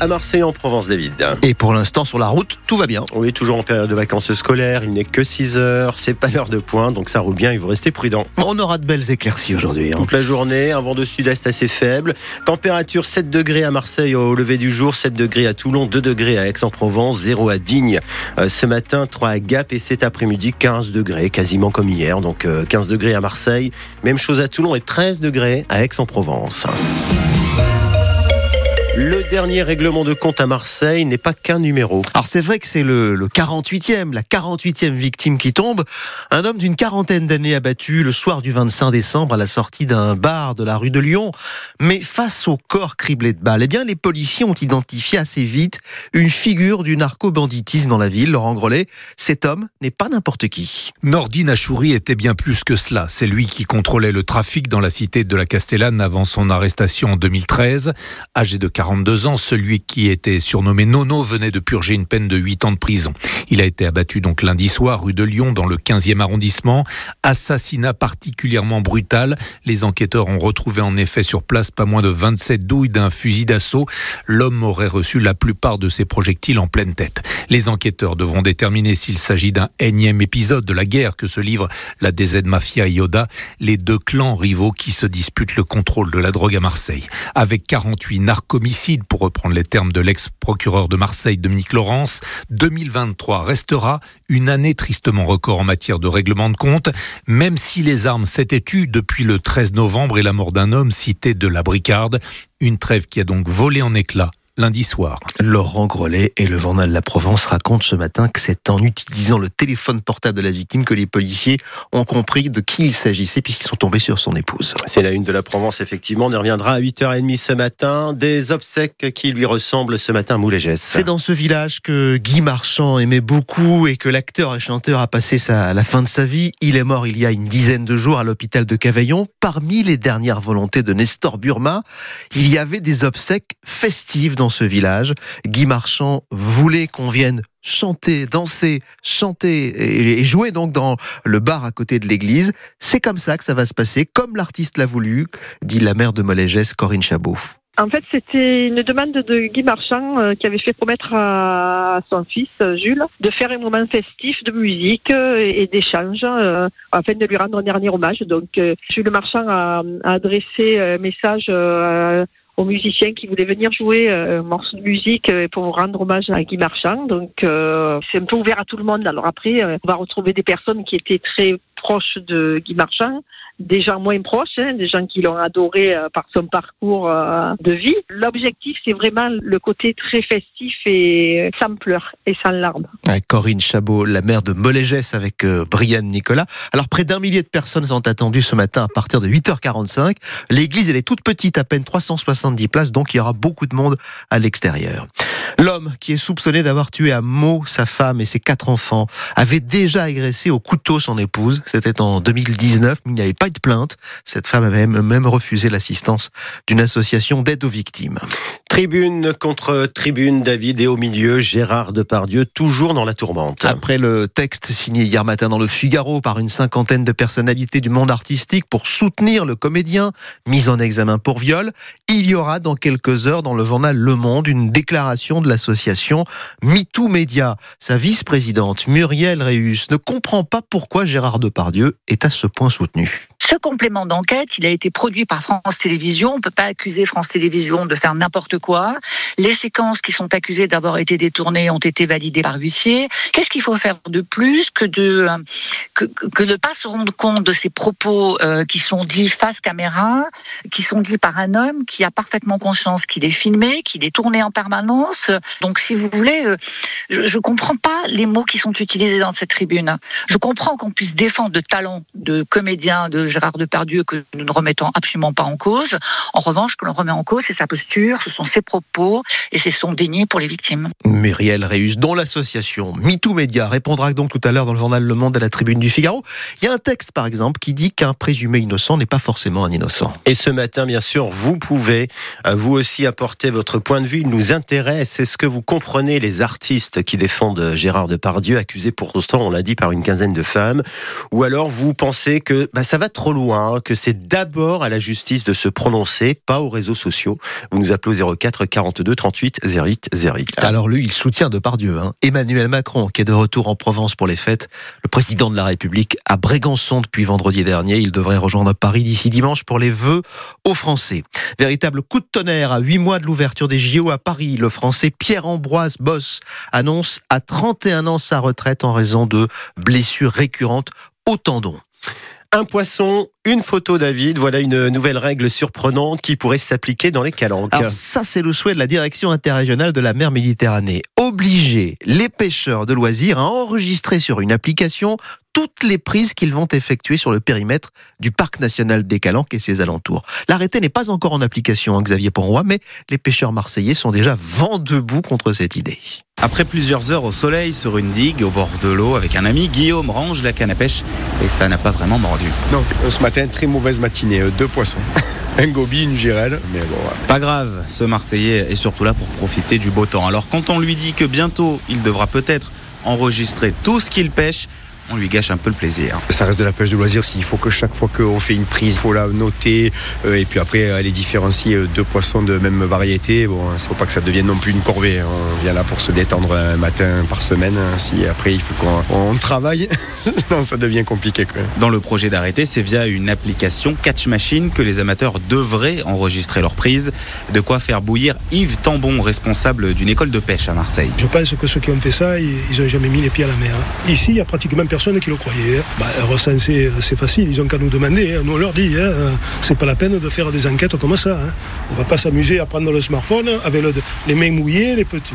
à Marseille en Provence, David. Et pour l'instant, sur la route, tout va bien. Oui, toujours en période de vacances scolaires. Il n'est que 6 heures. C'est pas l'heure de pointe, donc ça roule bien. Il faut rester prudent. On aura de belles éclaircies aujourd'hui. hein. Toute la journée, un vent de sud-est assez faible. Température 7 degrés à Marseille au lever du jour, 7 degrés à Toulon, 2 degrés à Aix-en-Provence, 0 à Digne. Euh, ce matin, 3 à Gap et cet après-midi, 15 degrés, quasiment comme hier. Donc euh, 15 degrés à Marseille. Même chose à Toulon et 13 degrés à Aix-en-Provence. Le dernier règlement de compte à Marseille n'est pas qu'un numéro. Alors c'est vrai que c'est le, le 48e, la 48e victime qui tombe. Un homme d'une quarantaine d'années abattu le soir du 25 décembre à la sortie d'un bar de la rue de Lyon. Mais face au corps criblé de balles, eh bien les policiers ont identifié assez vite une figure du narco-banditisme dans la ville. Laurent Grelet, cet homme n'est pas n'importe qui. Nordine Achouri était bien plus que cela. C'est lui qui contrôlait le trafic dans la cité de la Castellane avant son arrestation en 2013. Âgé de 42 ans, celui qui était surnommé Nono venait de purger une peine de 8 ans de prison. Il a été abattu donc lundi soir rue de Lyon dans le 15e arrondissement. Assassinat particulièrement brutal. Les enquêteurs ont retrouvé en effet sur place pas moins de 27 douilles d'un fusil d'assaut. L'homme aurait reçu la plupart de ses projectiles en pleine tête. Les enquêteurs devront déterminer s'il s'agit d'un énième épisode de la guerre que se livre la DZ Mafia et Yoda, les deux clans rivaux qui se disputent le contrôle de la drogue à Marseille. Avec 48 pour reprendre les termes de l'ex-procureur de Marseille, Dominique Laurence, 2023 restera une année tristement record en matière de règlement de compte, même si les armes s'étaient tues depuis le 13 novembre et la mort d'un homme cité de la Bricarde, une trêve qui a donc volé en éclats lundi soir. Laurent Grelet et le journal La Provence racontent ce matin que c'est en utilisant le téléphone portable de la victime que les policiers ont compris de qui il s'agissait puisqu'ils sont tombés sur son épouse. C'est la une de la Provence, effectivement. On y reviendra à 8h30 ce matin. Des obsèques qui lui ressemblent ce matin à Moulégès. C'est dans ce village que Guy Marchand aimait beaucoup et que l'acteur et chanteur a passé sa, la fin de sa vie. Il est mort il y a une dizaine de jours à l'hôpital de Cavaillon. Parmi les dernières volontés de Nestor Burma, il y avait des obsèques festives dans ce village. Guy Marchand voulait qu'on vienne chanter, danser, chanter et, jouer donc dans le bar à côté de l'église. C'est comme ça que ça va se passer, comme l'artiste l'a voulu, dit la mère de Molégès, Corinne Chabot. En fait, c'était une demande de Guy Marchand euh, qui avait fait promettre à son fils euh, Jules de faire un moment festif de musique euh, et d'échange euh, afin de lui rendre un dernier hommage. Donc, euh, Jules Marchand a, a adressé un message aux musiciens qui voulaient venir jouer euh, un morceau de musique euh, pour rendre hommage à Guy Marchand. Donc, euh, c'est un peu ouvert à tout le monde. Alors après, on va retrouver des personnes qui étaient très proches de Guy Marchand, des gens moins proches, hein, des gens qui l'ont adoré euh, par son parcours euh, de vie. L'objectif, c'est vraiment le côté très festif et sans pleurs et sans larmes. Avec Corinne Chabot, la mère de Molégès avec euh, Brianne Nicolas. Alors près d'un millier de personnes sont attendues ce matin à partir de 8h45. L'église elle est toute petite, à peine 370 places, donc il y aura beaucoup de monde à l'extérieur. L'homme qui est soupçonné d'avoir tué à mots sa femme et ses quatre enfants avait déjà agressé au couteau son épouse. C'était en 2019, mais il n'y avait pas eu de plainte. Cette femme avait même, refusé l'assistance d'une association d'aide aux victimes. Tribune contre tribune, David, et au milieu, Gérard Depardieu, toujours dans la tourmente. Après le texte signé hier matin dans le Figaro par une cinquantaine de personnalités du monde artistique pour soutenir le comédien mis en examen pour viol, il y aura dans quelques heures dans le journal Le Monde une déclaration de l'association MeToo Média. Sa vice-présidente Muriel Réus ne comprend pas pourquoi Gérard Depardieu est à ce point soutenu. Ce complément d'enquête, il a été produit par France Télévisions. On ne peut pas accuser France Télévisions de faire n'importe quoi. Les séquences qui sont accusées d'avoir été détournées ont été validées par huissier. Qu'est-ce qu'il faut faire de plus que de que, que de pas se rendre compte de ces propos euh, qui sont dits face caméra, qui sont dits par un homme qui a parfaitement conscience qu'il est filmé, qu'il est tourné en permanence. Donc, si vous voulez, euh, je, je comprends pas les mots qui sont utilisés dans cette tribune. Je comprends qu'on puisse défendre le talent de comédien de Gérard Depardieu que nous ne remettons absolument pas en cause. En revanche, que l'on remet en cause, c'est sa posture, ce sont ses propos et c'est son déni pour les victimes. Muriel Réus, dont l'association MeToo Média répondra donc tout à l'heure dans le journal Le Monde à la tribune du Figaro. Il y a un texte, par exemple, qui dit qu'un présumé innocent n'est pas forcément un innocent. Et ce matin, bien sûr, vous pouvez euh, vous aussi apporter votre point de vue. Il nous intéresse. Est-ce que vous comprenez les artistes qui défendent Gérard Depardieu, accusé pourtant, on l'a dit, par une quinzaine de femmes? Ou alors vous pensez que bah, ça va trop loin, que c'est d'abord à la justice de se prononcer, pas aux réseaux sociaux. Vous nous appelez au 04 42 38 08 08. Alors lui, il soutient Depardieu. Hein. Emmanuel Macron, qui est de retour en Provence pour les fêtes, le président de la République, à Brégançon depuis vendredi dernier. Il devrait rejoindre Paris d'ici dimanche pour les vœux aux Français. Véritable coup de tonnerre à huit mois de l'ouverture des JO à Paris. Le Français Pierre-Ambroise Boss annonce à 31 ans sa retraite en raison de blessures récurrentes au tendon. Un poisson, une photo David, voilà une nouvelle règle surprenante qui pourrait s'appliquer dans les calanques. Alors ça c'est le souhait de la direction interrégionale de la mer Méditerranée. Obliger les pêcheurs de loisirs à enregistrer sur une application toutes les prises qu'ils vont effectuer sur le périmètre du parc national des Calanques et ses alentours. L'arrêté n'est pas encore en application, hein, Xavier Ponroy, mais les pêcheurs marseillais sont déjà vent debout contre cette idée. Après plusieurs heures au soleil sur une digue au bord de l'eau avec un ami, Guillaume range la canne à pêche et ça n'a pas vraiment mordu. Non, ce matin, très mauvaise matinée, euh, deux poissons. un gobi, une girelle, mais bon. Pas grave, ce Marseillais est surtout là pour profiter du beau temps. Alors quand on lui dit que bientôt il devra peut-être enregistrer tout ce qu'il pêche, on lui gâche un peu le plaisir. Ça reste de la pêche de loisir. S'il faut que chaque fois qu'on fait une prise, il faut la noter euh, et puis après aller différencier euh, deux poissons de même variété. Bon, il ne faut pas que ça devienne non plus une corvée. Hein. On vient là pour se détendre un matin par semaine. Hein. Si après il faut qu'on travaille, non, ça devient compliqué. Dans le projet d'arrêté, c'est via une application Catch Machine que les amateurs devraient enregistrer leur prise. De quoi faire bouillir Yves Tambon, responsable d'une école de pêche à Marseille. Je pense que ceux qui ont fait ça, ils n'ont jamais mis les pieds à la mer. Hein. Ici, il y a pratiquement personne personne qui le croyait. Hein. Bah, recenser, c'est facile, ils ont qu'à nous demander. Hein. Nous, on leur dit, hein, c'est pas la peine de faire des enquêtes comme ça. Hein. On va pas s'amuser à prendre le smartphone avec les mains mouillées, les petits.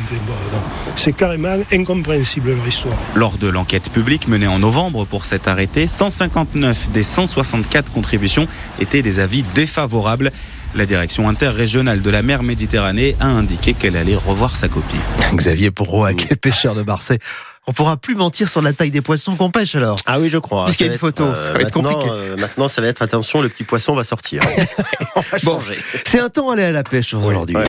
c'est carrément incompréhensible leur histoire. Lors de l'enquête publique menée en novembre pour cet arrêté, 159 des 164 contributions étaient des avis défavorables. La direction interrégionale de la mer Méditerranée a indiqué qu'elle allait revoir sa copie. Xavier Pourroy, quel pêcheur de Marseille on pourra plus mentir sur la taille des poissons qu'on pêche alors. Ah oui, je crois. Puisqu'il y a une photo, euh, ça va être compliqué. Euh, maintenant, ça va être attention, le petit poisson va sortir. Bon, c'est un temps aller à la pêche aujourd'hui.